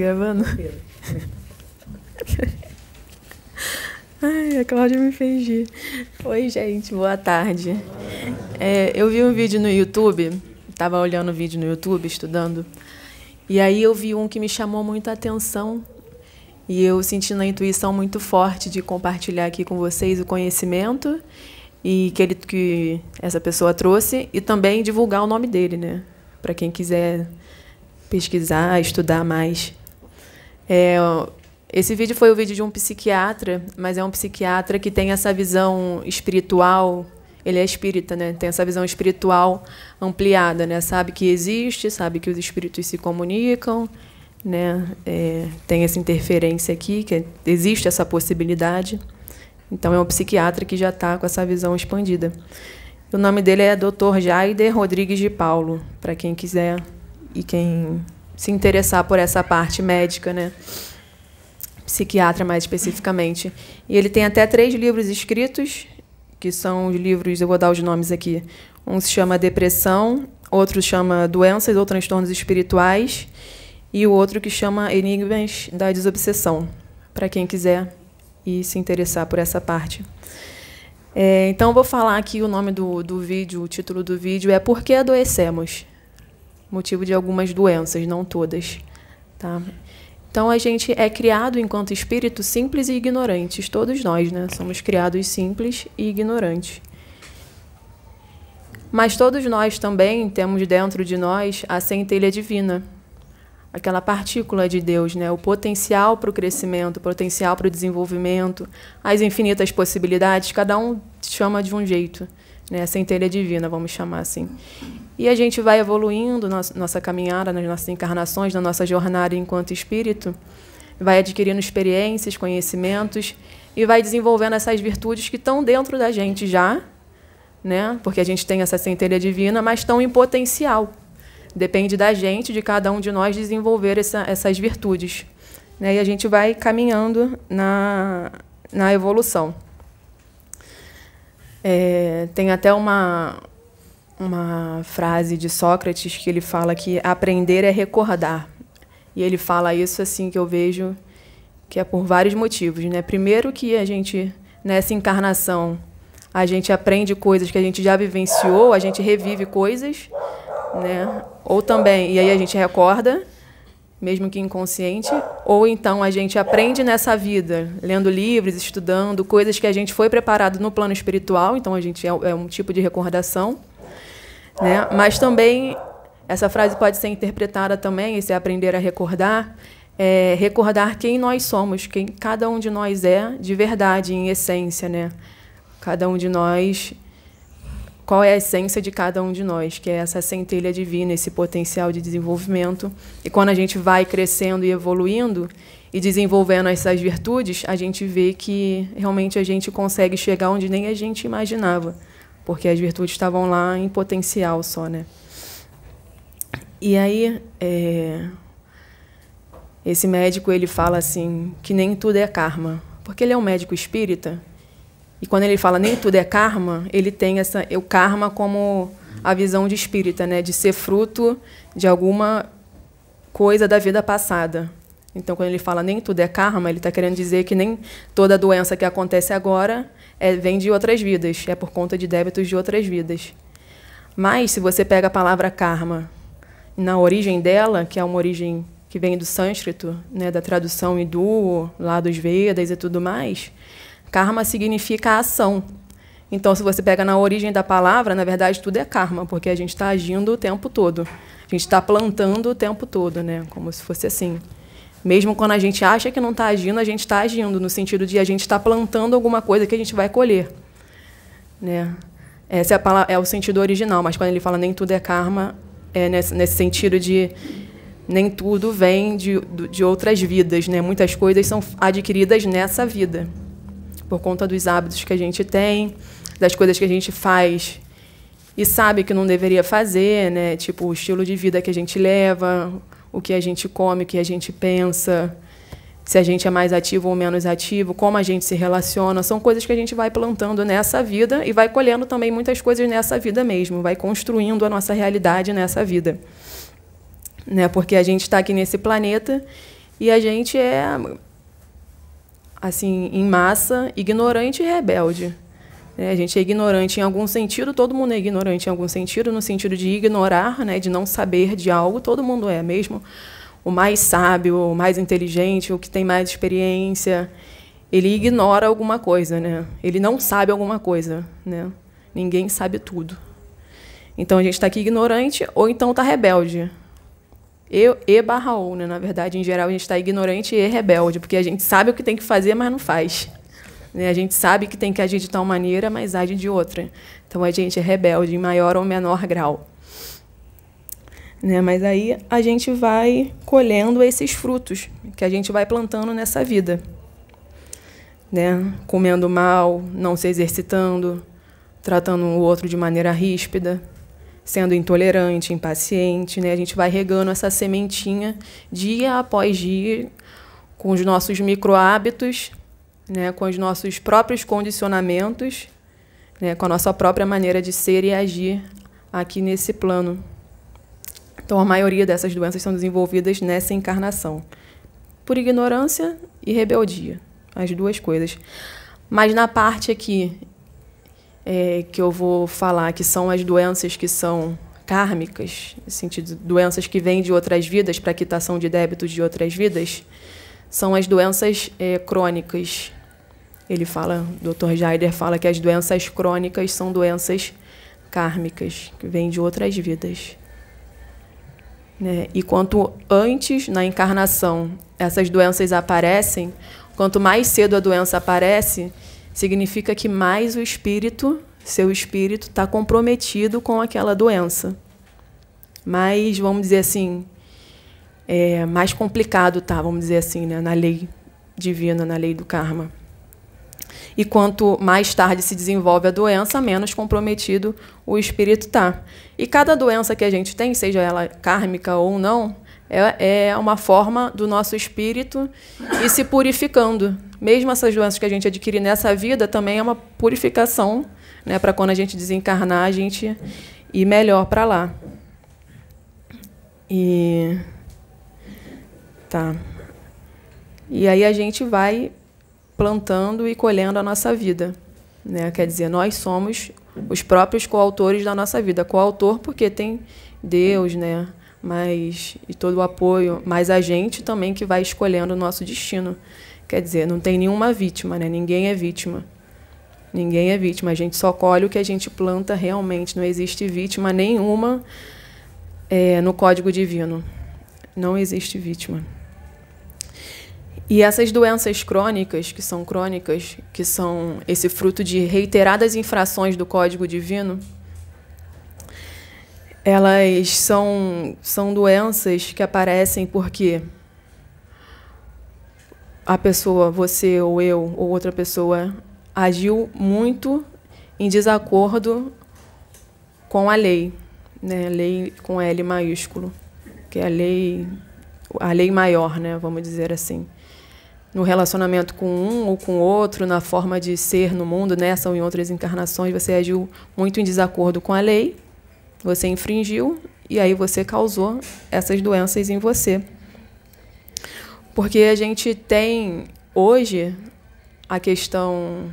gravando? Ai, a Cláudia me fez. Oi, gente, boa tarde. É, eu vi um vídeo no YouTube, estava olhando o vídeo no YouTube, estudando, e aí eu vi um que me chamou muita atenção e eu senti na intuição muito forte de compartilhar aqui com vocês o conhecimento e que, ele, que essa pessoa trouxe e também divulgar o nome dele, né? Para quem quiser pesquisar, estudar mais. É, esse vídeo foi o vídeo de um psiquiatra, mas é um psiquiatra que tem essa visão espiritual. Ele é espírita, né? Tem essa visão espiritual ampliada, né? Sabe que existe, sabe que os espíritos se comunicam, né? É, tem essa interferência aqui, que existe essa possibilidade. Então, é um psiquiatra que já está com essa visão expandida. O nome dele é Dr. Jaider Rodrigues de Paulo, para quem quiser e quem se interessar por essa parte médica, né? Psiquiatra, mais especificamente. E ele tem até três livros escritos, que são os livros, eu vou dar os nomes aqui. Um se chama Depressão, outro chama Doenças ou Transtornos Espirituais, e o outro que chama Enigmas da Desobsessão, para quem quiser e se interessar por essa parte. É, então, vou falar aqui o nome do, do vídeo, o título do vídeo é Por que adoecemos? Motivo de algumas doenças, não todas. Tá? Então, a gente é criado enquanto espírito simples e ignorantes, todos nós, né? Somos criados simples e ignorantes. Mas todos nós também temos dentro de nós a centelha divina, aquela partícula de Deus, né? o potencial para o crescimento, o potencial para o desenvolvimento, as infinitas possibilidades, cada um chama de um jeito, né? a centelha divina, vamos chamar assim. E a gente vai evoluindo na nossa caminhada, nas nossas encarnações, na nossa jornada enquanto espírito, vai adquirindo experiências, conhecimentos e vai desenvolvendo essas virtudes que estão dentro da gente já, né? porque a gente tem essa centelha divina, mas estão em potencial. Depende da gente, de cada um de nós, desenvolver essa, essas virtudes. Né? E a gente vai caminhando na, na evolução. É, tem até uma, uma frase de Sócrates que ele fala que aprender é recordar. E ele fala isso assim que eu vejo que é por vários motivos, né? Primeiro que a gente nessa encarnação a gente aprende coisas que a gente já vivenciou, a gente revive coisas né? Ou também, e aí a gente recorda, mesmo que inconsciente, ou então a gente aprende nessa vida, lendo livros, estudando coisas que a gente foi preparado no plano espiritual, então a gente é, é um tipo de recordação, né? Mas também essa frase pode ser interpretada também, esse aprender a recordar, é recordar quem nós somos, quem cada um de nós é de verdade, em essência, né? Cada um de nós qual é a essência de cada um de nós, que é essa centelha divina, esse potencial de desenvolvimento. E quando a gente vai crescendo e evoluindo e desenvolvendo essas virtudes, a gente vê que realmente a gente consegue chegar onde nem a gente imaginava, porque as virtudes estavam lá em potencial só, né? E aí, é, esse médico ele fala assim que nem tudo é karma, porque ele é um médico espírita e quando ele fala nem tudo é karma, ele tem essa o karma como a visão de espírita, né, de ser fruto de alguma coisa da vida passada. Então, quando ele fala nem tudo é karma, ele está querendo dizer que nem toda doença que acontece agora é, vem de outras vidas, é por conta de débitos de outras vidas. Mas, se você pega a palavra karma na origem dela, que é uma origem que vem do sânscrito, né, da tradução hindu, lá dos Vedas e tudo mais, Karma significa ação. Então, se você pega na origem da palavra, na verdade, tudo é karma, porque a gente está agindo o tempo todo. A gente está plantando o tempo todo, né? como se fosse assim. Mesmo quando a gente acha que não está agindo, a gente está agindo, no sentido de a gente está plantando alguma coisa que a gente vai colher. Né? Esse é, é, o sentido original, mas quando ele fala nem tudo é karma, é nesse, nesse sentido de nem tudo vem de, de outras vidas. Né? Muitas coisas são adquiridas nessa vida por conta dos hábitos que a gente tem, das coisas que a gente faz e sabe que não deveria fazer, né? Tipo o estilo de vida que a gente leva, o que a gente come, o que a gente pensa, se a gente é mais ativo ou menos ativo, como a gente se relaciona, são coisas que a gente vai plantando nessa vida e vai colhendo também muitas coisas nessa vida mesmo, vai construindo a nossa realidade nessa vida. Né? Porque a gente está aqui nesse planeta E a gente é, assim, em massa, ignorante e rebelde. É, a gente é ignorante em algum sentido, todo mundo é ignorante em algum sentido, no sentido de ignorar, né, de não saber de algo, todo mundo é mesmo. O mais sábio, o mais inteligente, o que tem mais experiência, ele ignora alguma coisa, né? Ele não sabe alguma coisa, né? Ninguém sabe tudo. Então a gente está aqui ignorante ou então está rebelde. E, e barra ou, né? Na verdade, em geral, a gente está ignorante e rebelde, porque a gente sabe o que tem que fazer, mas não faz. Né? A gente sabe que tem que agir de tal maneira, mas age de outra. Então a gente é rebelde em maior ou menor grau. Né? Mas aí a gente vai colhendo esses frutos que a gente vai plantando nessa vida. Né? Comendo mal, não se exercitando, tratando o outro de maneira ríspida, sendo intolerante, impaciente. Né? A gente vai regando essa sementinha dia após dia com os nossos micro hábitos né, com os nossos próprios condicionamentos, né, com a nossa própria maneira de ser e agir aqui nesse plano. Então, a maioria dessas doenças são desenvolvidas nessa encarnação, por ignorância e rebeldia, as duas coisas. Mas na parte aqui é, que eu vou falar, que são as doenças que são kármicas, no sentido doenças que vêm de outras vidas, para quitação de débitos de outras vidas, são as doenças é, crônicas, ele fala, o Dr. Jaider fala que as doenças crônicas são doenças kármicas, que vêm de outras vidas. Né? E quanto antes na encarnação essas doenças aparecem, quanto mais cedo a doença aparece, significa que mais o espírito, seu espírito, está comprometido com aquela doença. Mais, vamos dizer assim, é, mais complicado tá, vamos dizer assim, né, na lei divina, na lei do karma. E quanto mais tarde se desenvolve a doença, menos comprometido o espírito está. E cada doença que a gente tem, seja ela kármica ou não, é, é uma forma do nosso espírito ir se purificando. Mesmo essas doenças que a gente adquire nessa vida, também é uma purificação né, para quando a gente desencarnar, a gente ir melhor para lá. E. Tá. E aí a gente vai plantando e colhendo a nossa vida. Né? Quer dizer, nós somos os próprios coautores da nossa vida. Coautor porque tem Deus, né? mas e todo o apoio, mas a gente também que vai escolhendo o nosso destino. Quer dizer, não tem nenhuma vítima, né? ninguém é vítima. Ninguém é vítima, a gente só colhe o que a gente planta realmente. Não existe vítima nenhuma é, no Código Divino. Não existe vítima. E essas doenças crônicas, que são crônicas, que são esse fruto de reiteradas infrações do Código Divino, elas são, são doenças que aparecem porque a pessoa, você ou eu ou outra pessoa, agiu muito em desacordo com a lei, né? lei com L maiúsculo, que é a lei, a lei maior, né? vamos dizer assim no relacionamento com um ou com outro, na forma de ser no mundo, nessa ou em outras encarnações, você agiu muito em desacordo com a lei, você infringiu e aí você causou essas doenças em você. Porque a gente tem hoje a questão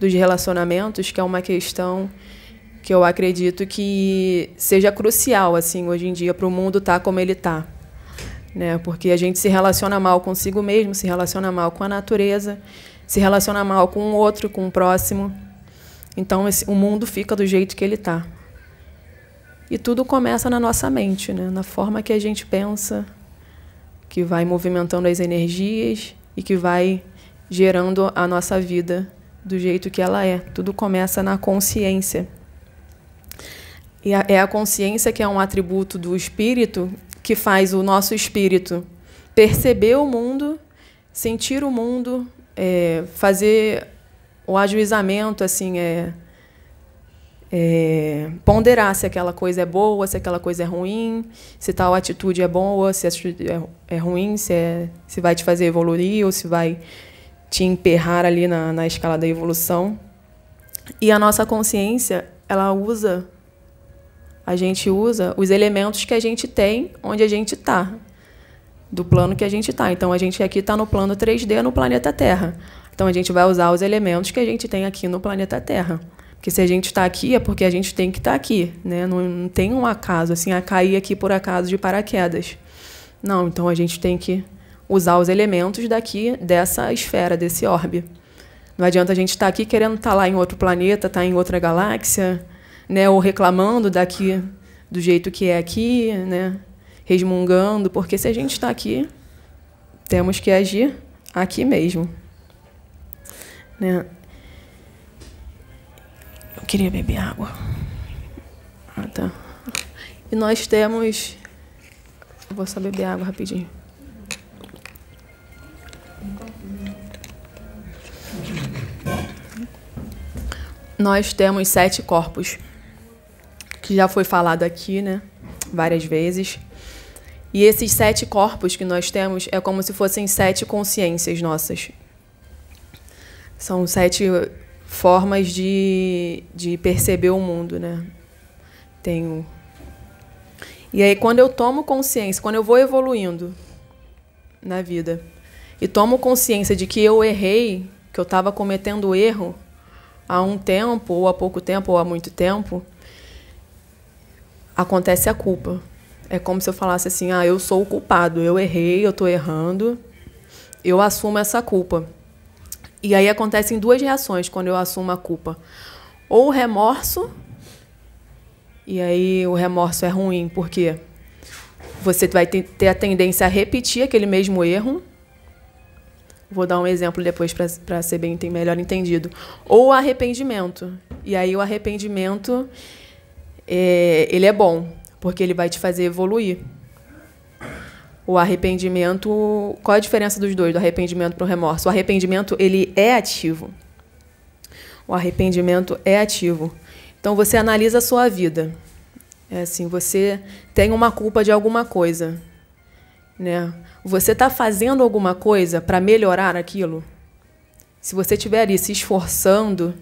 dos relacionamentos, que é uma questão que eu acredito que seja crucial assim hoje em dia para o mundo estar tá como ele está né? Porque a gente se relaciona mal consigo mesmo, se relaciona mal com a natureza, se relaciona mal com o outro, com o próximo. Então esse, o mundo fica do jeito que ele está. E tudo começa na nossa mente, né? na forma que a gente pensa, que vai movimentando as energias e que vai gerando a nossa vida do jeito que ela é. Tudo começa na consciência. E é a consciência que é um atributo do espírito que faz o nosso espírito perceber o mundo, sentir o mundo, é, fazer o ajuizamento, assim, é, é, ponderar se aquela coisa é boa, se aquela coisa é ruim, se tal atitude é boa, se a atitude é, é ruim, se, é, se vai te fazer evoluir ou se vai te emperrar ali na, na escala da evolução. E a nossa consciência, ela usa a gente usa os elementos que a gente tem onde a gente está. do plano que a gente está. Então, a gente aqui está no plano 3D no planeta Terra. Então, a gente vai usar os elementos que a gente tem aqui no planeta Terra. Porque se a gente está aqui, é porque a gente tem que estar tá aqui. Né? Não, não, tem um acaso, assim, a cair aqui por acaso de paraquedas. Não, então a gente tem que usar os elementos daqui, dessa esfera, desse orbe. Não adianta a gente estar tá aqui querendo estar tá lá em outro planeta, estar tá em outra galáxia, né? ou reclamando daqui do jeito que é aqui, né? resmungando, porque se a gente está aqui, temos que agir aqui mesmo. Né? Queria beber água. Ah, tá. E nós temos. Eu vou só beber água rapidinho. Nós temos sete corpos, que já foi falado aqui, né? Várias vezes. E esses sete corpos que nós temos é como se fossem sete consciências nossas. São sete formas de, de perceber o mundo, né? Tenho. E aí, quando eu tomo consciência, quando eu vou evoluindo na vida e tomo consciência de que eu errei, que eu estava cometendo erro há um tempo, ou há pouco tempo, ou há muito tempo, acontece a culpa. É como se eu falasse assim: ah, eu sou o culpado, eu errei, eu estou errando, eu assumo essa culpa. E aí acontecem duas reações quando eu assumo a culpa. Ou o remorso, e aí o remorso é ruim, porque você vai ter a tendência a repetir aquele mesmo erro. Vou dar um exemplo depois para ser bem melhor entendido. Ou arrependimento. E aí o arrependimento é, ele é bom, porque ele vai te fazer evoluir. O arrependimento, qual a diferença dos dois, do arrependimento para o remorso? O arrependimento ele é ativo. O arrependimento é ativo. Então você analisa a sua vida. É assim, você tem uma culpa de alguma coisa, né? Você está fazendo alguma coisa para melhorar aquilo? Se você estiver ali se esforçando,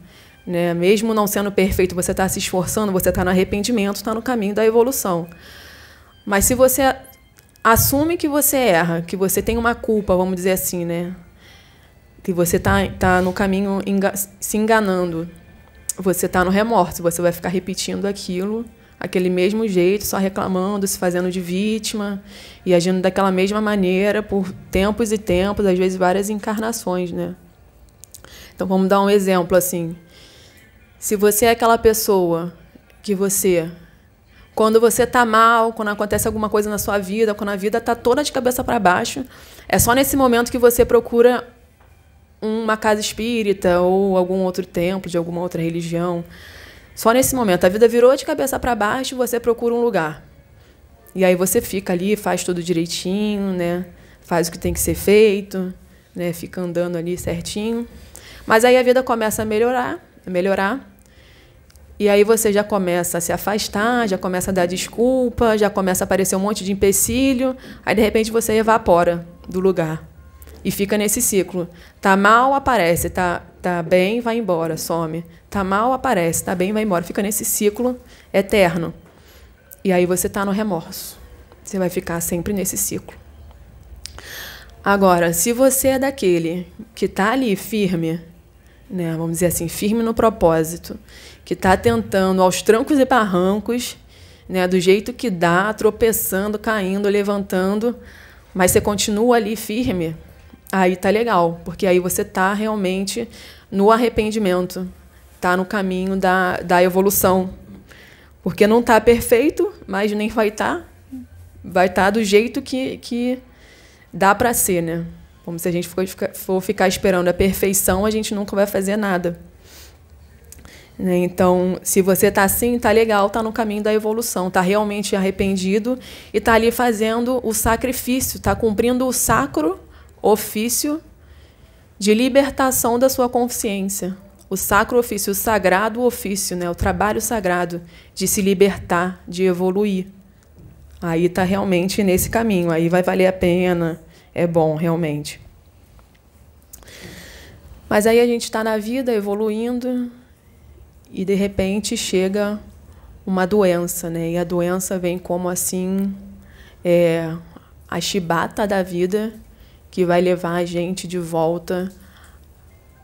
né, mesmo não sendo perfeito, você está se esforçando, você está no arrependimento, está no caminho da evolução. Mas se você assume que você erra, que você tem uma culpa, vamos dizer assim, né? Que você está tá no caminho enga se enganando. Você está no remorso, você vai ficar repetindo aquilo, aquele mesmo jeito, só reclamando, se fazendo de vítima e agindo daquela mesma maneira por tempos e tempos, às vezes várias encarnações, né? Então vamos dar um exemplo assim. Se você é aquela pessoa que você quando você está mal, quando acontece alguma coisa na sua vida, quando a vida está toda de cabeça para baixo, é só nesse momento que você procura uma casa espírita ou algum outro templo de alguma outra religião. Só nesse momento. A vida virou de cabeça para baixo e você procura um lugar. E aí você fica ali, faz tudo direitinho, né? faz o que tem que ser feito, né? fica andando ali certinho. Mas aí a vida começa a melhorar, a melhorar. E aí você já começa a se afastar, já começa a dar desculpa, já começa a aparecer um monte de empecilho, aí de repente você evapora do lugar. E fica nesse ciclo. Tá mal, aparece, tá, tá bem, vai embora, some. Tá mal, aparece, tá bem, vai embora. Fica nesse ciclo eterno. E aí você tá no remorso. Você vai ficar sempre nesse ciclo. Agora, se você é daquele que está ali firme, né, vamos dizer assim, firme no propósito, que está tentando aos trancos e barrancos, né, do jeito que dá, tropeçando, caindo, levantando, mas você continua ali firme, aí tá legal, porque aí você tá realmente no arrependimento, tá no caminho da, da evolução. Porque não tá perfeito, mas nem vai estar. Tá, vai estar tá do jeito que, que dá para ser, né? Como se a gente for ficar, esperando a perfeição, a gente nunca vai fazer nada. Né? Então, se você está assim, está legal, está no caminho da evolução, está realmente arrependido e está ali fazendo o sacrifício, está cumprindo o sacro ofício de libertação da sua consciência. O sacro ofício, o sagrado ofício, né? o trabalho sagrado de se libertar, de evoluir. Aí está realmente nesse caminho, aí vai valer a pena, é bom realmente. Mas aí a gente está na vida evoluindo, e de repente chega uma doença, né? E a doença vem como assim é, a chibata da vida que vai levar a gente de volta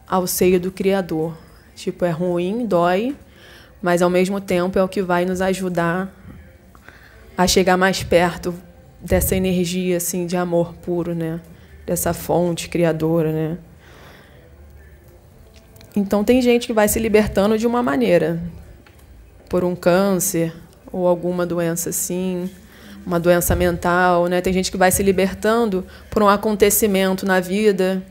ao seio do Criador. Tipo, é ruim, dói, mas ao mesmo tempo é o que vai nos ajudar a chegar mais perto dessa energia assim de amor puro, né? Dessa fonte criadora, né? Então tem gente que vai se libertando de uma maneira, por um câncer ou alguma doença assim, uma doença mental, né? Tem gente que vai se libertando por um acontecimento na vida,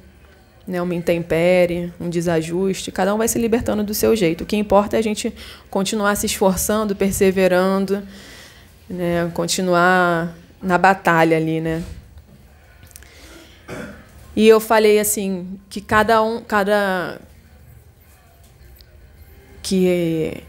né? Uma intempérie, um desajuste. Cada um vai se libertando do seu jeito. O que importa é a gente continuar se esforçando, perseverando, né? Continuar na batalha ali, né? E eu falei assim que cada um, cada que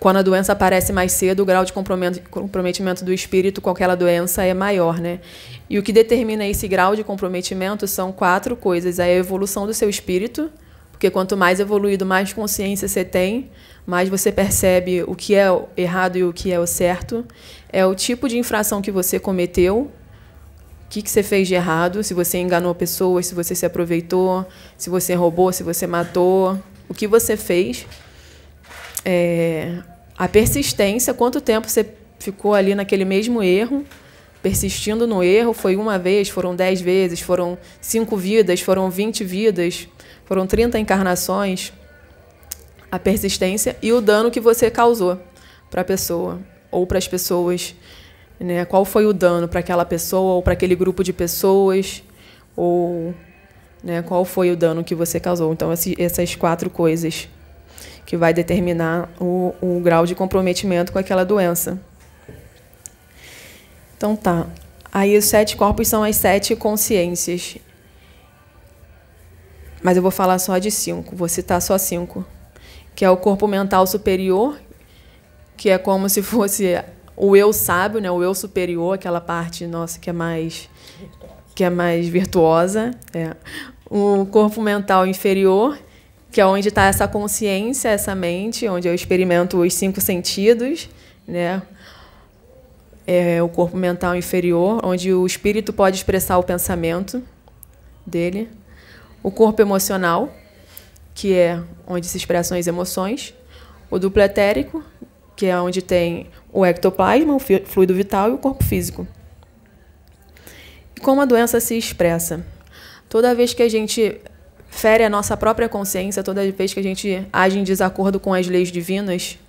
quando a doença aparece mais cedo, o grau de comprometimento do espírito com aquela doença é maior, né? E o que determina esse grau de comprometimento são quatro coisas: a evolução do seu espírito, porque quanto mais evoluído, mais consciência você tem, mais você percebe o que é errado e o que é o certo. É o tipo de infração que você cometeu, o que, que você fez de errado, se você enganou pessoas, se você se aproveitou, se você roubou, se você matou, o que você fez é, a persistência, quanto tempo você ficou ali naquele mesmo erro, persistindo no erro, foi uma vez, foram dez vezes, foram cinco vidas, foram vinte vidas, foram trinta encarnações. A persistência e o dano que você causou para a pessoa ou para as pessoas. Né? Qual foi o dano para aquela pessoa ou para aquele grupo de pessoas? Ou né, qual foi o dano que você causou? Então, essas quatro coisas que vai determinar o, o grau de comprometimento com aquela doença. Então tá. Aí os sete corpos são as sete consciências. Mas eu vou falar só de cinco, vou citar só cinco. Que é o corpo mental superior, que é como se fosse o eu sábio, né? o eu superior, aquela parte nossa que é mais que é mais virtuosa. É. O corpo mental inferior, que é onde está essa consciência, essa mente, onde eu experimento os cinco sentidos, né? É o corpo mental inferior, onde o espírito pode expressar o pensamento dele. O corpo emocional, que é onde se expressam as emoções. O duplo etérico, que é onde tem o ectoplasma, o fluido vital e o corpo físico. E como a doença se expressa? Toda vez que a gente fere a nossa própria consciência toda vez que a gente age em desacordo com as leis divinas.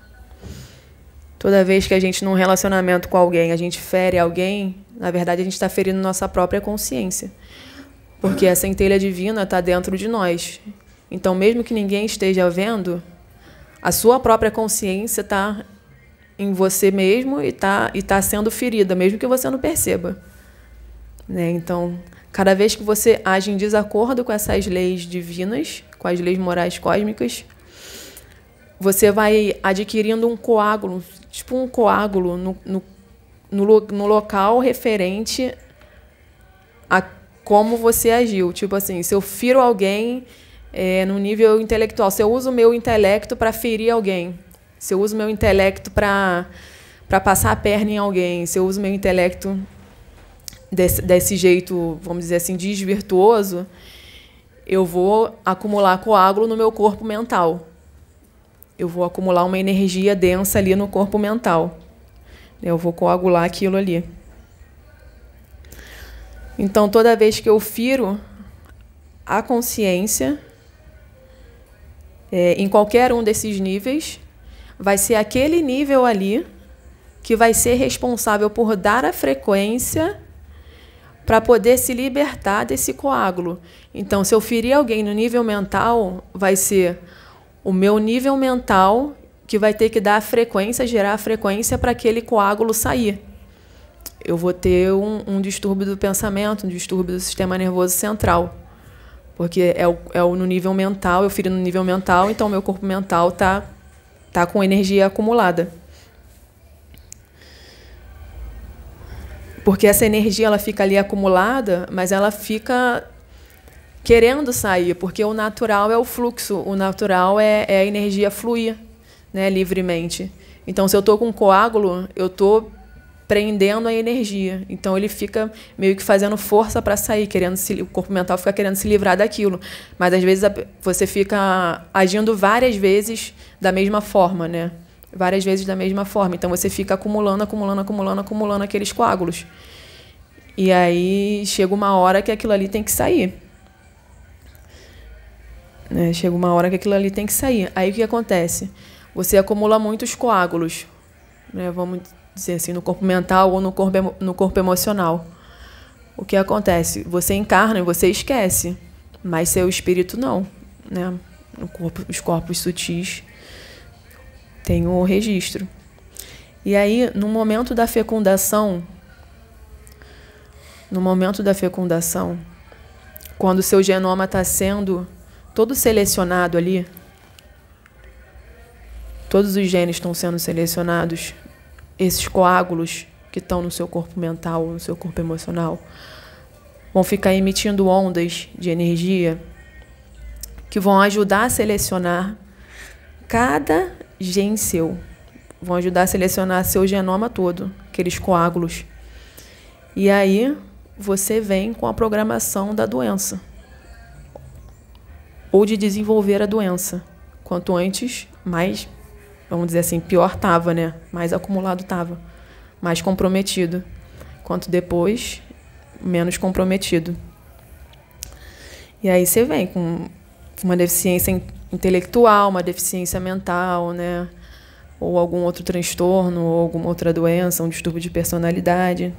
Toda vez que a gente, num relacionamento com alguém, a gente fere alguém, na verdade a gente está ferindo nossa própria consciência. Porque essa centelha divina está dentro de nós. Então, mesmo que ninguém esteja vendo, a sua própria consciência está em você mesmo e está e tá sendo ferida, mesmo que você não perceba. Né? Então, Cada vez que você age em desacordo com essas leis divinas, com as leis morais cósmicas, você vai adquirindo um coágulo, tipo um coágulo no, no, no, no local referente a como você agiu. Tipo assim, se eu firo alguém é, no nível intelectual, se eu uso o meu intelecto para ferir alguém, se eu uso o meu intelecto para passar a perna em alguém, se eu uso o meu intelecto desse, desse jeito, vamos dizer assim, desvirtuoso, eu vou acumular coágulo no meu corpo mental. Eu vou acumular uma energia densa ali no corpo mental. Eu vou coagular aquilo ali. Então, toda vez que eu firo a consciência, é, em qualquer um desses níveis, vai ser aquele nível ali que vai ser responsável por dar a frequência para poder se libertar desse coágulo. Então, se eu ferir alguém no nível mental, vai ser o meu nível mental que vai ter que dar a frequência, gerar a frequência para aquele coágulo sair. Eu vou ter um, um, distúrbio do pensamento, um distúrbio do sistema nervoso central. Porque é, o, é o, no nível mental, eu firo no nível mental, então meu corpo mental está tá com energia acumulada. Porque essa energia ela fica ali acumulada, mas ela fica querendo sair, porque o natural é o fluxo, o natural é, é a energia fluir né, livremente. Então, se eu estou com um coágulo, eu estou prendendo a energia. Então ele fica meio que fazendo força para sair, querendo se, o corpo mental fica querendo se livrar daquilo. Mas às vezes você fica agindo várias vezes da mesma forma, né? Várias vezes da mesma forma. Então você fica acumulando, acumulando, acumulando, acumulando aqueles coágulos. E aí chega uma hora que aquilo ali tem que sair. Né? Chega uma hora que aquilo ali tem que sair. Aí o que acontece? Você acumula muitos coágulos, né? vamos dizer assim, no corpo mental ou no corpo, no corpo emocional. O que acontece? Você encarna e você esquece, mas seu espírito não. Né? Corpo, os corpos sutis têm o registro. E aí, no momento da fecundação, no momento da fecundação, quando o seu genoma está sendo todo selecionado ali, todos os genes estão sendo selecionados, esses coágulos que estão no seu corpo mental, no seu corpo emocional, vão ficar emitindo ondas de energia que vão ajudar a selecionar cada gene seu. Vão ajudar a selecionar seu genoma todo, aqueles coágulos. E aí você vem com a programação da doença ou de desenvolver a doença. Quanto antes, mais, vamos dizer assim, pior estava, né? Mais acumulado estava, mais comprometido. Quanto depois, menos comprometido. E aí você vem com uma deficiência intelectual, uma deficiência mental, né? Ou algum outro transtorno, ou alguma outra doença, um distúrbio de personalidade.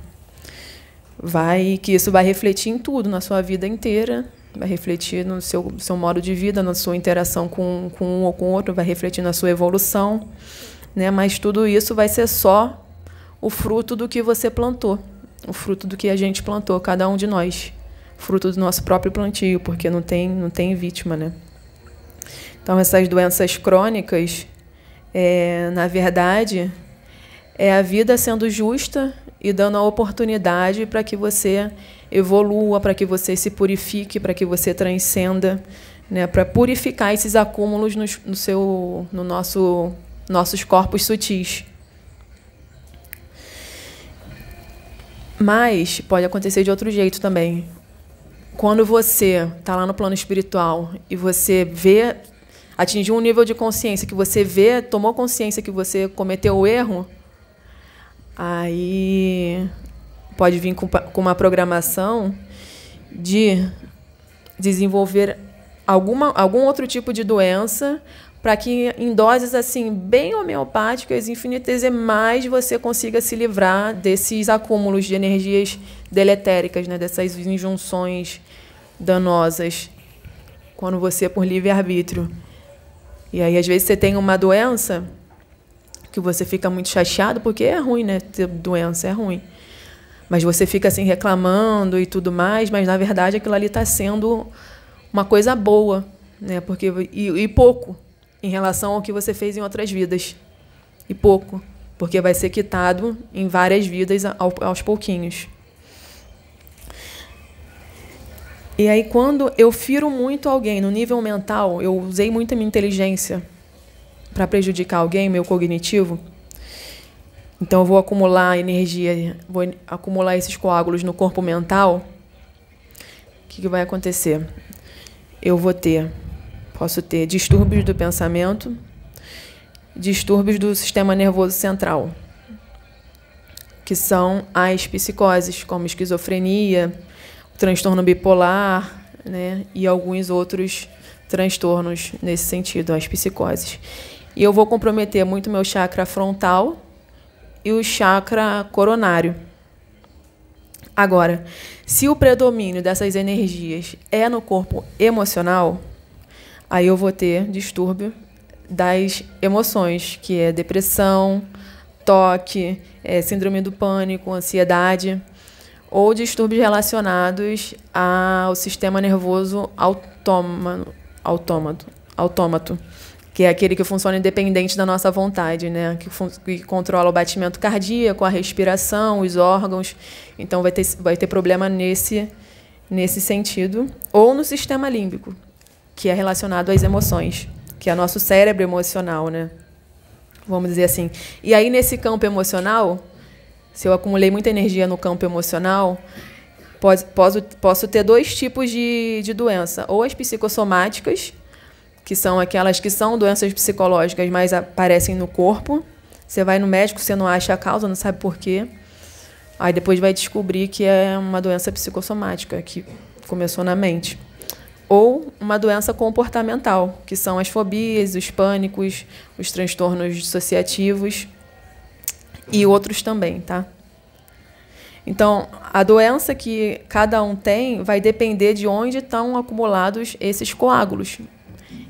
Vai que isso vai refletir em tudo na sua vida inteira, vai refletir no seu, seu modo de vida, na sua interação com, com um ou com outro, vai refletir na sua evolução. Né? Mas tudo isso vai ser só o fruto do que você plantou, o fruto do que a gente plantou, cada um de nós, fruto do nosso próprio plantio, porque não tem, não tem vítima. Né? Então, essas doenças crônicas, é, na verdade, é a vida sendo justa e dando a oportunidade para que você evolua, para que você se purifique, para que você transcenda, né, para purificar esses acúmulos no, no, seu, no nosso, nossos corpos sutis. Mas pode acontecer de outro jeito também. Quando você está lá no plano espiritual e você vê, atingiu um nível de consciência que você vê, tomou consciência que você cometeu o erro, aí pode vir com, com uma programação de desenvolver alguma, algum outro tipo de doença para que em doses assim bem homeopáticas, infinitesimais, você consiga se livrar desses acúmulos de energias deletéricas, né, dessas injunções danosas, quando você é por livre arbítrio. E aí às vezes você tem uma doença que você fica muito chateado porque é ruim, né, ter doença é ruim. Mas você fica assim reclamando e tudo mais, mas na verdade aquilo ali está sendo uma coisa boa, né? Porque e, e, pouco em relação ao que você fez em outras vidas e pouco, porque vai ser quitado em várias vidas ao, aos pouquinhos. E aí quando eu firo muito alguém no nível mental, eu usei muito a minha inteligência para prejudicar alguém, meu cognitivo então eu vou acumular energia, vou acumular esses coágulos no corpo mental. O que, que vai acontecer? Eu vou ter, posso ter distúrbios do pensamento, distúrbios do sistema nervoso central, que são as psicoses, como esquizofrenia, transtorno bipolar, né, e alguns outros transtornos nesse sentido, as psicoses. E eu vou comprometer muito meu chakra frontal, e o chakra coronário. Agora, se o predomínio dessas energias é no corpo emocional, aí eu vou ter distúrbio das emoções, que é depressão, toque, é síndrome do pânico, ansiedade, ou distúrbios relacionados ao sistema nervoso autômato, autômato, autômato que é aquele que funciona independente da nossa vontade, né? Que, que, controla o batimento cardíaco, a respiração, os órgãos. Então vai ter, vai ter problema nesse, nesse sentido. Ou no sistema límbico, que é relacionado às emoções, que é nosso cérebro emocional, né? Vamos dizer assim. E aí, nesse campo emocional, se eu acumulei muita energia no campo emocional, posso, posso, posso ter dois tipos de, de doença. Ou as psicossomáticas, que são aquelas que são doenças psicológicas, mas aparecem no corpo. Você vai no médico, você não acha a causa, não sabe por quê. Aí depois vai descobrir que é uma doença psicossomática, que começou na mente. Ou uma doença comportamental, que são as fobias, os pânicos, os transtornos dissociativos e outros também, tá? Então, a doença que cada um tem vai depender de onde estão acumulados esses coágulos.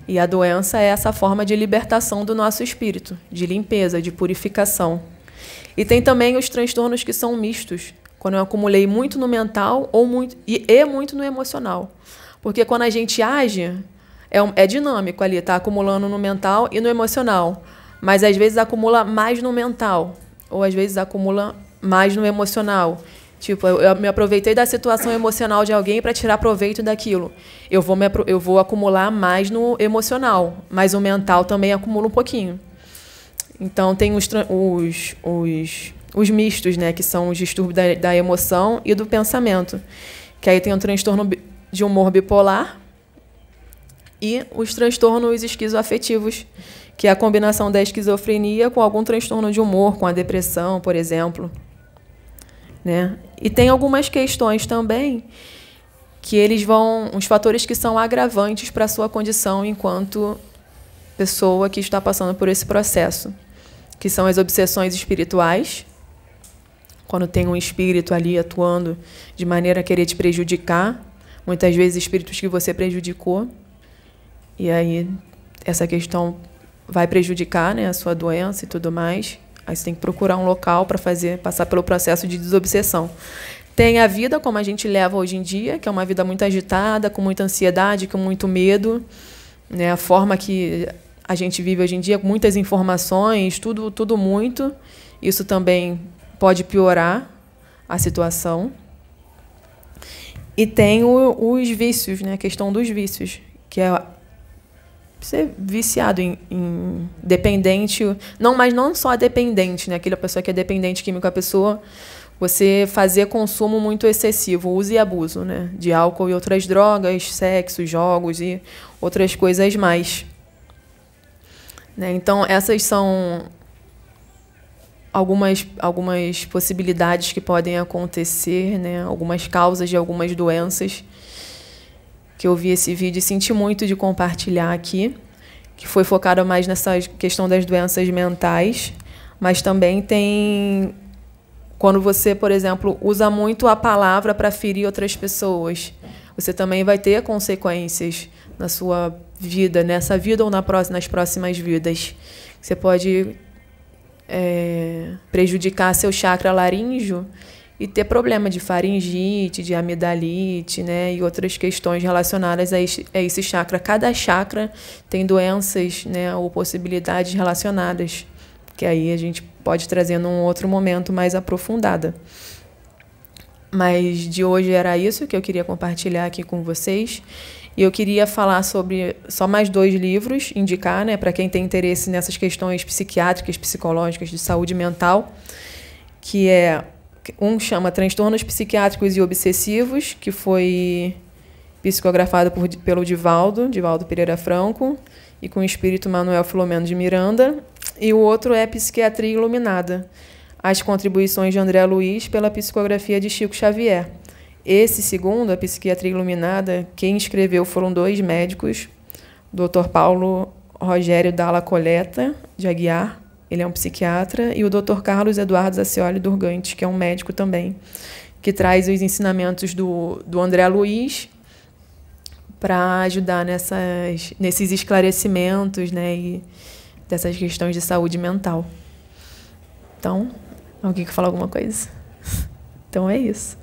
E a doença é essa forma de libertação do nosso espírito, de limpeza, de purificação. E tem também os transtornos que são mistos, quando eu acumulei muito no mental ou muito, e, e muito no emocional. Porque quando a gente age, é, é dinâmico ali, está acumulando no mental e no emocional. Mas às vezes acumula mais no mental, ou às vezes acumula mais no emocional. Tipo, eu, me aproveitei da situação emocional de alguém para tirar proveito daquilo. Eu vou, me, eu vou acumular mais no emocional, mas o mental também acumula um pouquinho. Então, tem os, os, os, os mistos, né, que são os distúrbios da, da emoção e do pensamento. Que aí tem o transtorno de humor bipolar e os transtornos esquizoafetivos, que é a combinação da esquizofrenia com algum transtorno de humor, com a depressão, por exemplo. Né? E tem algumas questões também que eles vão, os fatores que são agravantes para a sua condição enquanto pessoa que está passando por esse processo, que são as obsessões espirituais, quando tem um espírito ali atuando de maneira a querer te prejudicar, muitas vezes espíritos que você prejudicou, e aí essa questão vai prejudicar né, a sua doença e tudo mais. Aí você tem que procurar um local para fazer, passar pelo processo de desobsessão. Tem a vida como a gente leva hoje em dia, que é uma vida muito agitada, com muita ansiedade, com muito medo, né? A forma que a gente vive hoje em dia, muitas informações, tudo, tudo muito. Isso também pode piorar a situação. E tem o, os vícios, né? A questão dos vícios, que é ser viciado em, em, dependente, não, mas não só dependente, né? Aquela pessoa que é dependente químico, a pessoa você fazer consumo muito excessivo, uso e abuso, né? De álcool e outras drogas, sexo, jogos e outras coisas mais. Né? Então essas são algumas algumas possibilidades que podem acontecer, né? Algumas causas de algumas doenças que eu vi esse vídeo e senti muito de compartilhar aqui, que foi focado mais nessa questão das doenças mentais, mas também tem quando você, por exemplo, usa muito a palavra para ferir outras pessoas, você também vai ter consequências na sua vida, nessa vida ou na próxima, nas próximas vidas. Você pode é, prejudicar seu chakra laríngeo e ter problema de faringite, de amidalite, né, e outras questões relacionadas a esse, a esse chakra. Cada chakra tem doenças, né, ou possibilidades relacionadas, que aí a gente pode trazer num outro momento mais aprofundada. Mas de hoje era isso que eu queria compartilhar aqui com vocês. E eu queria falar sobre só mais dois livros, indicar, né, para quem tem interesse nessas questões psiquiátricas, psicológicas, de saúde mental, que é um chama Transtornos Psiquiátricos e Obsessivos, que foi psicografado por, pelo Divaldo, Divaldo Pereira Franco, e com o espírito Manuel Filomeno de Miranda. E o outro é Psiquiatria Iluminada, as contribuições de André Luiz pela psicografia de Chico Xavier. Esse segundo, a Psiquiatria Iluminada, quem escreveu foram dois médicos, Dr. Paulo Rogério Dalla Coleta, de Aguiar, ele é um psiquiatra, e o Dr. Carlos Eduardo Zacioli Durgante, que é um médico também, que traz os ensinamentos do, do André Luiz para ajudar nessas, nesses esclarecimentos né, e dessas questões de saúde mental. Então, alguém quer falar alguma coisa? Então é isso.